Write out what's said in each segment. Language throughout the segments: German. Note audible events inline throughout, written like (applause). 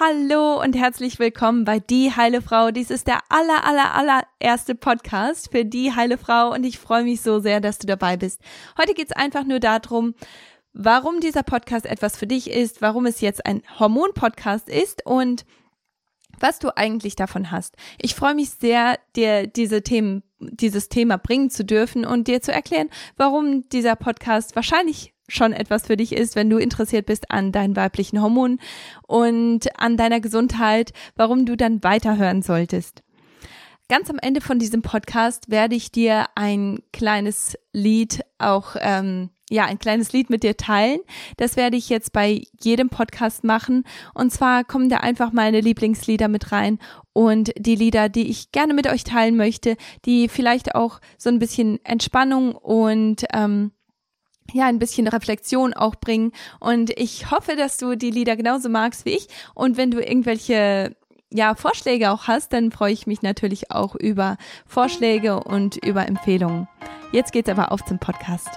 Hallo und herzlich willkommen bei Die Heile Frau. Dies ist der aller, aller, aller erste Podcast für Die Heile Frau und ich freue mich so sehr, dass du dabei bist. Heute geht es einfach nur darum, warum dieser Podcast etwas für dich ist, warum es jetzt ein Hormon-Podcast ist und was du eigentlich davon hast. Ich freue mich sehr, dir diese Themen, dieses Thema bringen zu dürfen und dir zu erklären, warum dieser Podcast wahrscheinlich schon etwas für dich ist, wenn du interessiert bist an deinen weiblichen Hormonen und an deiner Gesundheit, warum du dann weiterhören solltest. Ganz am Ende von diesem Podcast werde ich dir ein kleines Lied auch ähm, ja, ein kleines Lied mit dir teilen. Das werde ich jetzt bei jedem Podcast machen. Und zwar kommen da einfach meine Lieblingslieder mit rein und die Lieder, die ich gerne mit euch teilen möchte, die vielleicht auch so ein bisschen Entspannung und ähm, ja, ein bisschen Reflexion auch bringen. Und ich hoffe, dass du die Lieder genauso magst wie ich. Und wenn du irgendwelche ja, Vorschläge auch hast, dann freue ich mich natürlich auch über Vorschläge und über Empfehlungen. Jetzt geht's aber auf zum Podcast.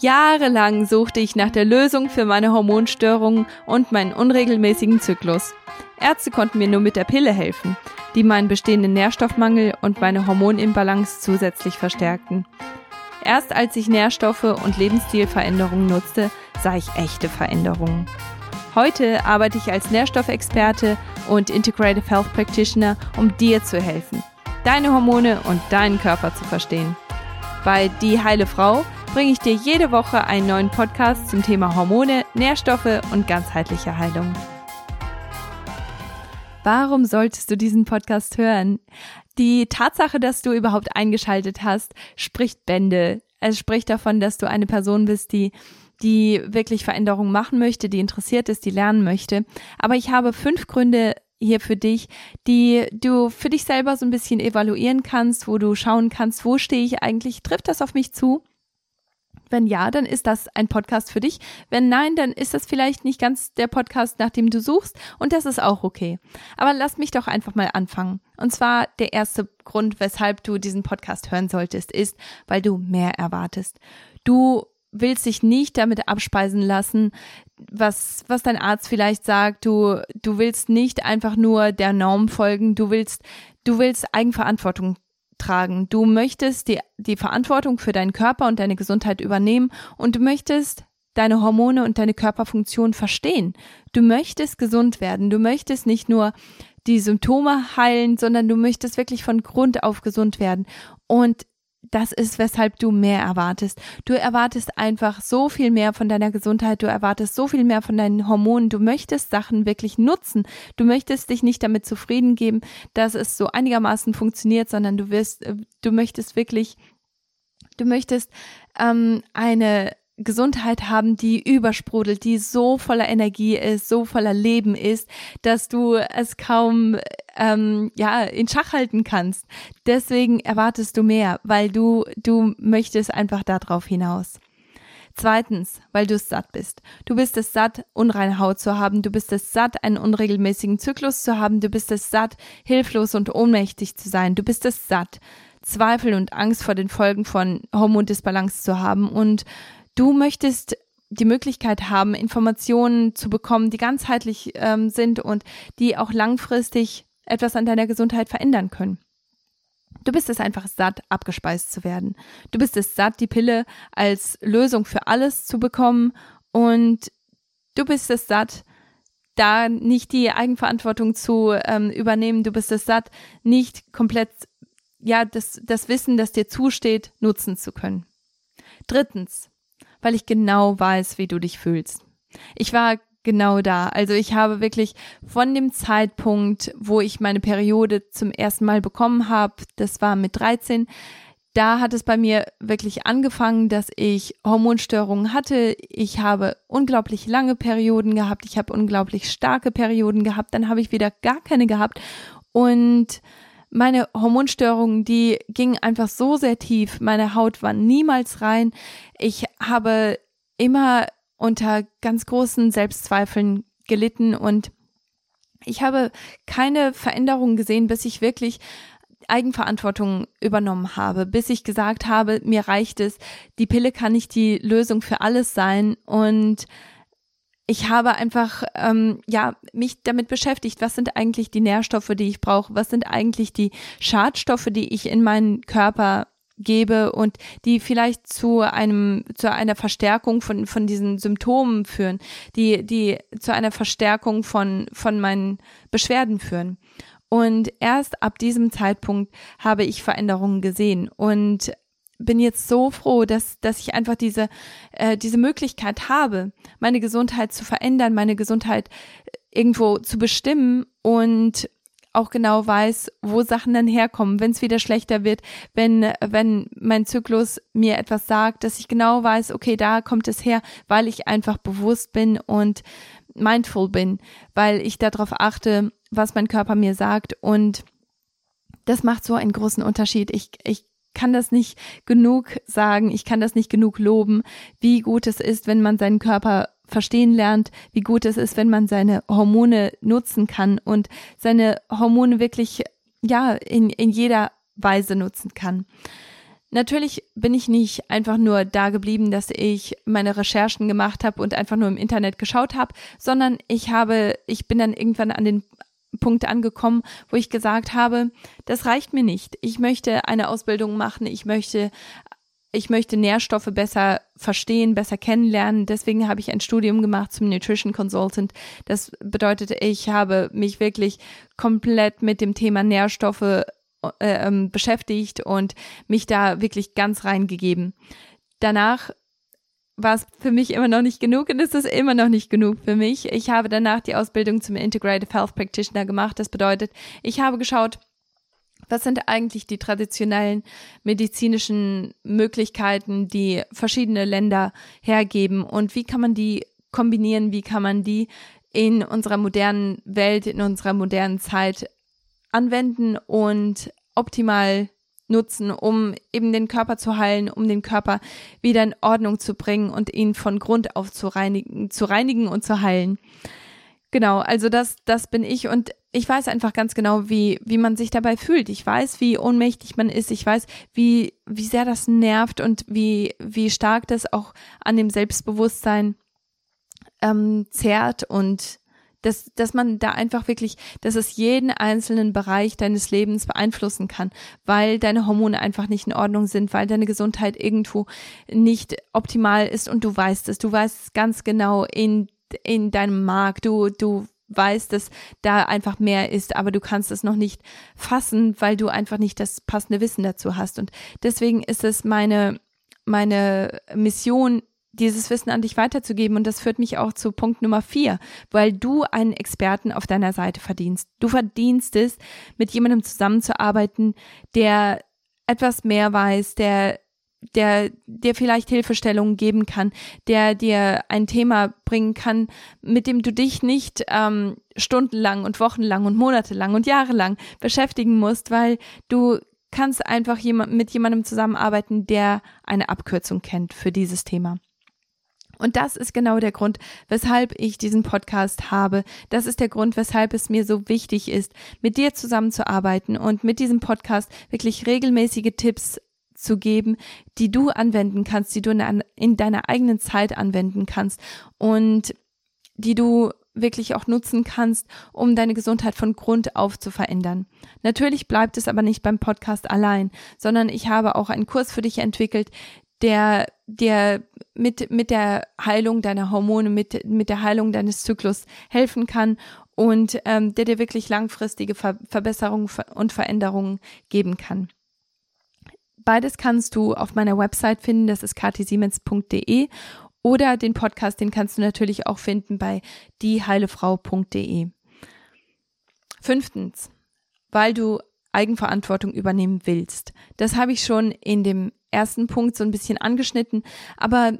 Jahrelang suchte ich nach der Lösung für meine Hormonstörungen und meinen unregelmäßigen Zyklus. Ärzte konnten mir nur mit der Pille helfen, die meinen bestehenden Nährstoffmangel und meine Hormonimbalance zusätzlich verstärkten. Erst als ich Nährstoffe und Lebensstilveränderungen nutzte, sah ich echte Veränderungen. Heute arbeite ich als Nährstoffexperte und Integrative Health Practitioner, um dir zu helfen, deine Hormone und deinen Körper zu verstehen. Bei Die Heile Frau bringe ich dir jede Woche einen neuen Podcast zum Thema Hormone, Nährstoffe und ganzheitliche Heilung. Warum solltest du diesen Podcast hören? Die Tatsache, dass du überhaupt eingeschaltet hast, spricht Bände. Es spricht davon, dass du eine Person bist, die die wirklich Veränderungen machen möchte, die interessiert ist, die lernen möchte. Aber ich habe fünf Gründe hier für dich, die du für dich selber so ein bisschen evaluieren kannst, wo du schauen kannst, wo stehe ich eigentlich, trifft das auf mich zu? Wenn ja, dann ist das ein Podcast für dich. Wenn nein, dann ist das vielleicht nicht ganz der Podcast, nach dem du suchst und das ist auch okay. Aber lass mich doch einfach mal anfangen. Und zwar der erste Grund, weshalb du diesen Podcast hören solltest, ist, weil du mehr erwartest. Du willst dich nicht damit abspeisen lassen, was, was dein Arzt vielleicht sagt. Du, du willst nicht einfach nur der Norm folgen. Du willst, du willst Eigenverantwortung tragen. Du möchtest die, die Verantwortung für deinen Körper und deine Gesundheit übernehmen und du möchtest deine Hormone und deine Körperfunktion verstehen. Du möchtest gesund werden. Du möchtest nicht nur die Symptome heilen, sondern du möchtest wirklich von Grund auf gesund werden. Und das ist, weshalb du mehr erwartest. Du erwartest einfach so viel mehr von deiner Gesundheit, du erwartest so viel mehr von deinen Hormonen, du möchtest Sachen wirklich nutzen. Du möchtest dich nicht damit zufrieden geben, dass es so einigermaßen funktioniert, sondern du wirst, äh, du möchtest wirklich, du möchtest ähm, eine Gesundheit haben, die übersprudelt, die so voller Energie ist, so voller Leben ist, dass du es kaum ähm, ja in Schach halten kannst. Deswegen erwartest du mehr, weil du du möchtest einfach darauf hinaus. Zweitens, weil du es satt bist. Du bist es satt, unreine Haut zu haben. Du bist es satt, einen unregelmäßigen Zyklus zu haben. Du bist es satt, hilflos und ohnmächtig zu sein. Du bist es satt, Zweifel und Angst vor den Folgen von Hormondisbalance zu haben und Du möchtest die Möglichkeit haben, Informationen zu bekommen, die ganzheitlich ähm, sind und die auch langfristig etwas an deiner Gesundheit verändern können. Du bist es einfach satt, abgespeist zu werden. Du bist es satt, die Pille als Lösung für alles zu bekommen und du bist es satt, da nicht die Eigenverantwortung zu ähm, übernehmen. Du bist es satt, nicht komplett, ja, das, das Wissen, das dir zusteht, nutzen zu können. Drittens, weil ich genau weiß, wie du dich fühlst. Ich war genau da. Also ich habe wirklich von dem Zeitpunkt, wo ich meine Periode zum ersten Mal bekommen habe, das war mit 13, da hat es bei mir wirklich angefangen, dass ich Hormonstörungen hatte. Ich habe unglaublich lange Perioden gehabt. Ich habe unglaublich starke Perioden gehabt. Dann habe ich wieder gar keine gehabt. Und meine Hormonstörungen, die gingen einfach so sehr tief. Meine Haut war niemals rein. Ich habe immer unter ganz großen Selbstzweifeln gelitten und ich habe keine Veränderungen gesehen, bis ich wirklich Eigenverantwortung übernommen habe, bis ich gesagt habe, mir reicht es, die Pille kann nicht die Lösung für alles sein und ich habe einfach ähm, ja mich damit beschäftigt, was sind eigentlich die Nährstoffe, die ich brauche, was sind eigentlich die Schadstoffe, die ich in meinen Körper gebe und die vielleicht zu einem zu einer Verstärkung von von diesen Symptomen führen, die die zu einer Verstärkung von von meinen Beschwerden führen. Und erst ab diesem Zeitpunkt habe ich Veränderungen gesehen und bin jetzt so froh, dass, dass ich einfach diese, äh, diese Möglichkeit habe, meine Gesundheit zu verändern, meine Gesundheit irgendwo zu bestimmen und auch genau weiß, wo Sachen dann herkommen, wenn es wieder schlechter wird, wenn, wenn mein Zyklus mir etwas sagt, dass ich genau weiß, okay, da kommt es her, weil ich einfach bewusst bin und mindful bin, weil ich darauf achte, was mein Körper mir sagt und das macht so einen großen Unterschied. Ich, ich kann das nicht genug sagen, ich kann das nicht genug loben, wie gut es ist, wenn man seinen Körper verstehen lernt, wie gut es ist, wenn man seine Hormone nutzen kann und seine Hormone wirklich, ja, in, in jeder Weise nutzen kann. Natürlich bin ich nicht einfach nur da geblieben, dass ich meine Recherchen gemacht habe und einfach nur im Internet geschaut habe, sondern ich habe, ich bin dann irgendwann an den Punkt angekommen, wo ich gesagt habe, das reicht mir nicht. Ich möchte eine Ausbildung machen, ich möchte ich möchte Nährstoffe besser verstehen, besser kennenlernen. Deswegen habe ich ein Studium gemacht zum Nutrition Consultant. Das bedeutet, ich habe mich wirklich komplett mit dem Thema Nährstoffe äh, ähm, beschäftigt und mich da wirklich ganz reingegeben. Danach war es für mich immer noch nicht genug und es ist immer noch nicht genug für mich. Ich habe danach die Ausbildung zum Integrative Health Practitioner gemacht. Das bedeutet, ich habe geschaut, was sind eigentlich die traditionellen medizinischen Möglichkeiten, die verschiedene Länder hergeben und wie kann man die kombinieren, wie kann man die in unserer modernen Welt, in unserer modernen Zeit anwenden und optimal nutzen, um eben den Körper zu heilen, um den Körper wieder in Ordnung zu bringen und ihn von Grund auf zu reinigen, zu reinigen und zu heilen. Genau, also das, das bin ich und ich weiß einfach ganz genau, wie, wie man sich dabei fühlt. Ich weiß, wie ohnmächtig man ist. Ich weiß, wie, wie sehr das nervt und wie, wie stark das auch an dem Selbstbewusstsein ähm, zerrt und dass, dass man da einfach wirklich, dass es jeden einzelnen Bereich deines Lebens beeinflussen kann, weil deine Hormone einfach nicht in Ordnung sind, weil deine Gesundheit irgendwo nicht optimal ist und du weißt es, du weißt es ganz genau in, in deinem Markt, du, du weißt, dass da einfach mehr ist, aber du kannst es noch nicht fassen, weil du einfach nicht das passende Wissen dazu hast. Und deswegen ist es meine, meine Mission, dieses Wissen an dich weiterzugeben. Und das führt mich auch zu Punkt Nummer vier, weil du einen Experten auf deiner Seite verdienst. Du verdienst es, mit jemandem zusammenzuarbeiten, der etwas mehr weiß, der der dir vielleicht Hilfestellungen geben kann, der dir ein Thema bringen kann, mit dem du dich nicht ähm, stundenlang und wochenlang und monatelang und jahrelang beschäftigen musst, weil du kannst einfach mit jemandem zusammenarbeiten, der eine Abkürzung kennt für dieses Thema. Und das ist genau der Grund, weshalb ich diesen Podcast habe. Das ist der Grund, weshalb es mir so wichtig ist, mit dir zusammenzuarbeiten und mit diesem Podcast wirklich regelmäßige Tipps zu geben, die du anwenden kannst, die du in deiner eigenen Zeit anwenden kannst und die du wirklich auch nutzen kannst, um deine Gesundheit von Grund auf zu verändern. Natürlich bleibt es aber nicht beim Podcast allein, sondern ich habe auch einen Kurs für dich entwickelt, der dir mit, mit der Heilung deiner Hormone, mit, mit der Heilung deines Zyklus helfen kann und ähm, der dir wirklich langfristige Ver Verbesserungen und Veränderungen geben kann. Beides kannst du auf meiner Website finden, das ist katisiemens.de oder den Podcast, den kannst du natürlich auch finden bei dieheilefrau.de. Fünftens, weil du Eigenverantwortung übernehmen willst. Das habe ich schon in dem ersten Punkt so ein bisschen angeschnitten, aber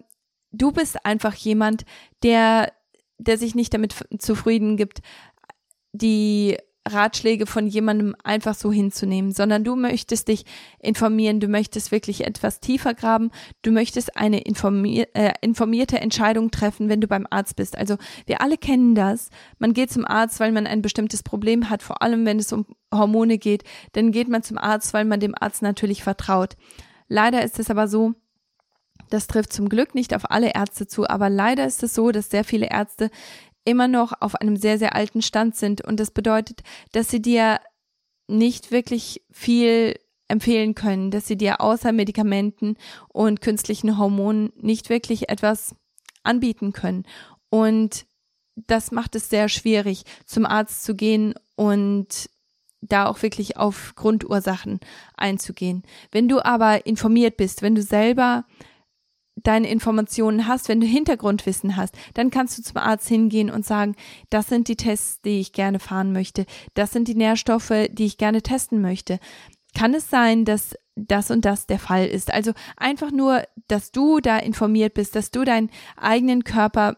du bist einfach jemand, der, der sich nicht damit zufrieden gibt, die Ratschläge von jemandem einfach so hinzunehmen, sondern du möchtest dich informieren, du möchtest wirklich etwas tiefer graben, du möchtest eine informier äh, informierte Entscheidung treffen, wenn du beim Arzt bist. Also wir alle kennen das. Man geht zum Arzt, weil man ein bestimmtes Problem hat, vor allem wenn es um Hormone geht, dann geht man zum Arzt, weil man dem Arzt natürlich vertraut. Leider ist es aber so, Das trifft zum Glück nicht auf alle Ärzte zu, aber leider ist es so, dass sehr viele Ärzte immer noch auf einem sehr, sehr alten Stand sind. Und das bedeutet, dass sie dir nicht wirklich viel empfehlen können, dass sie dir außer Medikamenten und künstlichen Hormonen nicht wirklich etwas anbieten können. Und das macht es sehr schwierig, zum Arzt zu gehen und da auch wirklich auf Grundursachen einzugehen. Wenn du aber informiert bist, wenn du selber deine Informationen hast, wenn du Hintergrundwissen hast, dann kannst du zum Arzt hingehen und sagen, das sind die Tests, die ich gerne fahren möchte, das sind die Nährstoffe, die ich gerne testen möchte. Kann es sein, dass das und das der Fall ist? Also einfach nur, dass du da informiert bist, dass du deinen eigenen Körper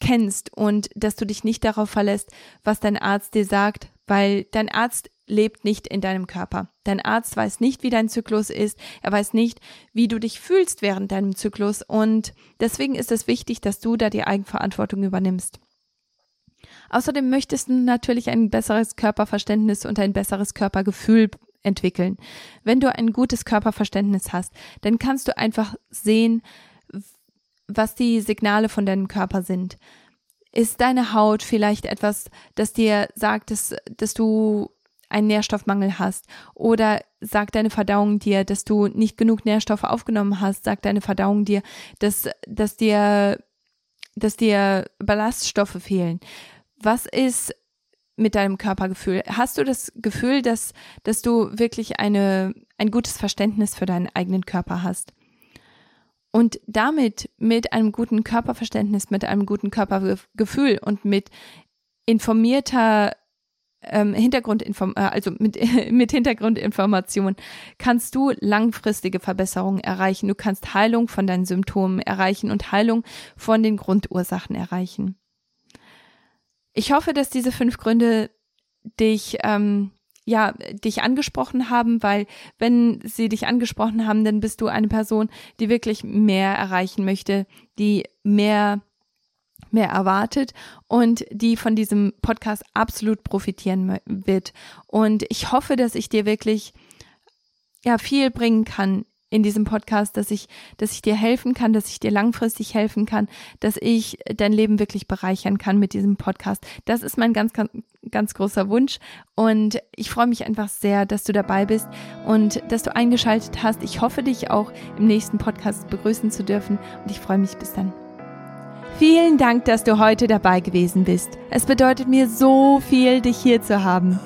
kennst und dass du dich nicht darauf verlässt, was dein Arzt dir sagt, weil dein Arzt lebt nicht in deinem Körper. Dein Arzt weiß nicht, wie dein Zyklus ist. Er weiß nicht, wie du dich fühlst während deinem Zyklus. Und deswegen ist es wichtig, dass du da die Eigenverantwortung übernimmst. Außerdem möchtest du natürlich ein besseres Körperverständnis und ein besseres Körpergefühl entwickeln. Wenn du ein gutes Körperverständnis hast, dann kannst du einfach sehen, was die Signale von deinem Körper sind. Ist deine Haut vielleicht etwas, das dir sagt, dass, dass du einen Nährstoffmangel hast oder sagt deine Verdauung dir, dass du nicht genug Nährstoffe aufgenommen hast, sagt deine Verdauung dir, dass, dass dir, dass dir Ballaststoffe fehlen. Was ist mit deinem Körpergefühl? Hast du das Gefühl, dass, dass du wirklich eine, ein gutes Verständnis für deinen eigenen Körper hast? Und damit mit einem guten Körperverständnis, mit einem guten Körpergefühl und mit informierter ähm, Hintergrundinform äh, also mit, (laughs) mit Hintergrundinformation kannst du langfristige Verbesserungen erreichen. Du kannst Heilung von deinen Symptomen erreichen und Heilung von den Grundursachen erreichen. Ich hoffe, dass diese fünf Gründe dich ähm, ja, dich angesprochen haben, weil wenn sie dich angesprochen haben, dann bist du eine Person, die wirklich mehr erreichen möchte, die mehr mehr erwartet und die von diesem Podcast absolut profitieren wird. Und ich hoffe, dass ich dir wirklich ja viel bringen kann in diesem Podcast, dass ich, dass ich dir helfen kann, dass ich dir langfristig helfen kann, dass ich dein Leben wirklich bereichern kann mit diesem Podcast. Das ist mein ganz, ganz, ganz großer Wunsch und ich freue mich einfach sehr, dass du dabei bist und dass du eingeschaltet hast. Ich hoffe, dich auch im nächsten Podcast begrüßen zu dürfen und ich freue mich bis dann. Vielen Dank, dass du heute dabei gewesen bist. Es bedeutet mir so viel, dich hier zu haben.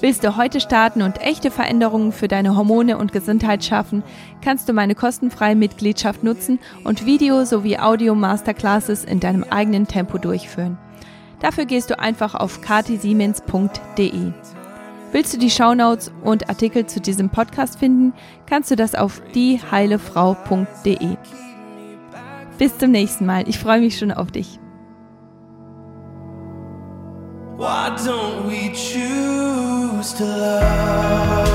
Willst du heute starten und echte Veränderungen für deine Hormone und Gesundheit schaffen, kannst du meine kostenfreie Mitgliedschaft nutzen und Video- sowie Audio-Masterclasses in deinem eigenen Tempo durchführen. Dafür gehst du einfach auf katisiemens.de. Willst du die Shownotes und Artikel zu diesem Podcast finden, kannst du das auf dieheilefrau.de. Bis zum nächsten Mal. Ich freue mich schon auf dich. Why don't we choose to love?